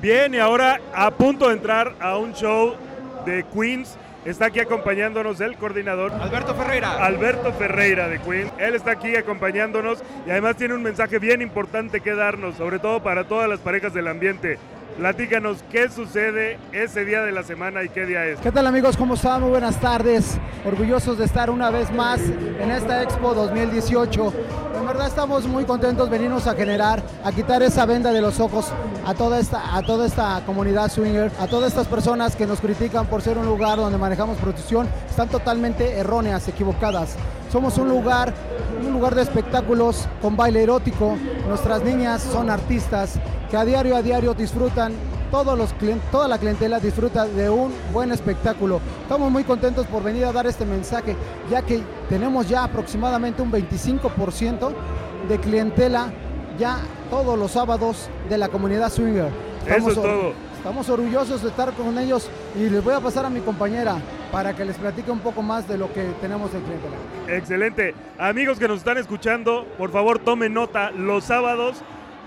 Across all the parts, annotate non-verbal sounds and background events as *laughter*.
Bien, y ahora a punto de entrar a un show de Queens. Está aquí acompañándonos el coordinador Alberto Ferreira. Alberto Ferreira de Queens. Él está aquí acompañándonos y además tiene un mensaje bien importante que darnos, sobre todo para todas las parejas del ambiente. Platícanos qué sucede ese día de la semana y qué día es. ¿Qué tal amigos? ¿Cómo están? Muy buenas tardes. Orgullosos de estar una vez más en esta Expo 2018. Verdad estamos muy contentos de venirnos a generar, a quitar esa venda de los ojos a toda esta, a toda esta comunidad swinger, a todas estas personas que nos critican por ser un lugar donde manejamos prostitución, están totalmente erróneas, equivocadas. Somos un lugar, un lugar de espectáculos con baile erótico. Nuestras niñas son artistas que a diario a diario disfrutan todos los toda la clientela disfruta de un buen espectáculo. Estamos muy contentos por venir a dar este mensaje, ya que tenemos ya aproximadamente un 25% de clientela ya todos los sábados de la comunidad swinger. Eso es todo. Estamos orgullosos de estar con ellos y les voy a pasar a mi compañera para que les platique un poco más de lo que tenemos en clientela. Excelente. Amigos que nos están escuchando, por favor tomen nota. Los sábados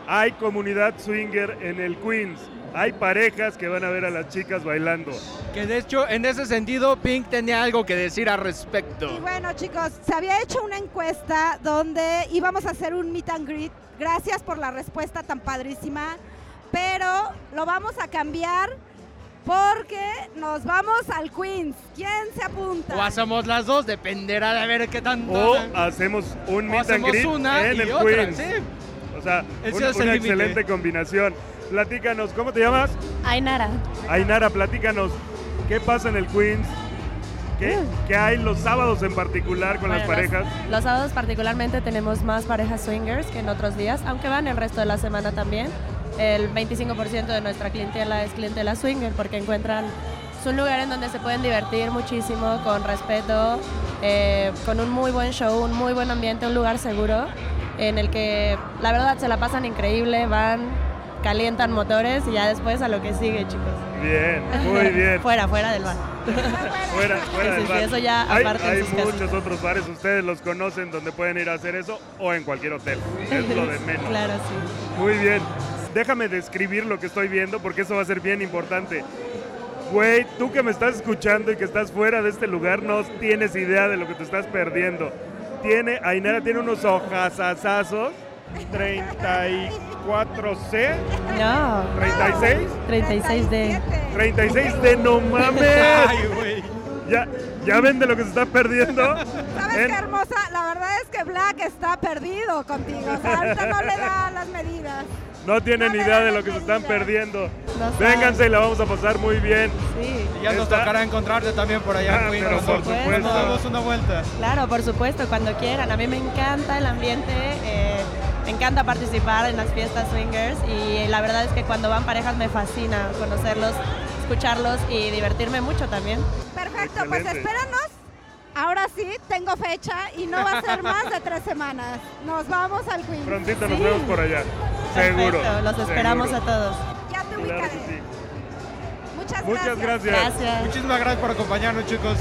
hay comunidad swinger en el Queens. Hay parejas que van a ver a las chicas bailando. Que de hecho, en ese sentido, Pink tenía algo que decir al respecto. Y bueno, chicos, se había hecho una encuesta donde íbamos a hacer un meet and greet. Gracias por la respuesta tan padrísima. Pero lo vamos a cambiar porque nos vamos al Queens. ¿Quién se apunta? O hacemos las dos, dependerá de ver qué tanto. O hacemos un meet and greet en el Queens. ¿sí? O sea, una, una excelente combinación. Platícanos, ¿cómo te llamas? Ainara. Ainara, platícanos, ¿qué pasa en el Queens? ¿Qué, Mm. qué hay los sábados en particular con las Bueno, parejas? Los, los sábados particularmente tenemos más parejas swingers que en otros días, aunque van el resto de la semana también. El 25% de nuestra clientela es clientela swinger porque encuentran es un lugar en donde se pueden divertir muchísimo, con respeto, eh, con un muy buen show, un muy buen ambiente, un lugar seguro en el que la verdad se la pasan increíble, van, calientan motores y ya después a lo que sigue, chicos. Bien, muy bien. *laughs* fuera, fuera del bar. Fuera, fuera Sí, del sí, bar. eso ya hay hay sus casas. muchos otros bares, ustedes los conocen, donde pueden ir a hacer eso o en cualquier hotel. Es lo de menos. Claro, sí. Muy bien. Déjame describir lo que estoy viendo porque eso va a ser bien importante. Güey, tú que me estás escuchando y que estás fuera de este lugar, no tienes idea de lo que te estás perdiendo. Tiene, Ainara tiene unos hojazazazos. 34C, No. 36, 36 de... 36 de no mames. *laughs* Ay, güey. Ya, ya ven de lo que se está perdiendo. *laughs* ¿Sabes En- qué hermosa? La verdad es que Black está perdido contigo. O sea, ahorita no le da las medidas. No tienen No idea de lo que se están medidas. perdiendo. No Vénganse y la vamos a pasar muy bien. Sí, Y ya nos tocará encontrarte también por allá, Ah, Queen, pero por supuesto. Nos damos una vuelta. claro, por supuesto, cuando quieran. A mí me encanta el ambiente, eh, me encanta participar en las fiestas swingers y la verdad es que cuando van parejas me fascina conocerlos, escucharlos y divertirme mucho también. Perfecto, pues Excelente. espéranos. Ahora sí, tengo fecha y no va a ser más de tres semanas. Nos vamos al Queen. Prontito nos Sí. vemos por allá. Seguro. Perfecto, los esperamos seguro. a todos. Claro que sí. Muchas, gracias. Gracias. Muchísimas gracias por acompañarnos, chicos.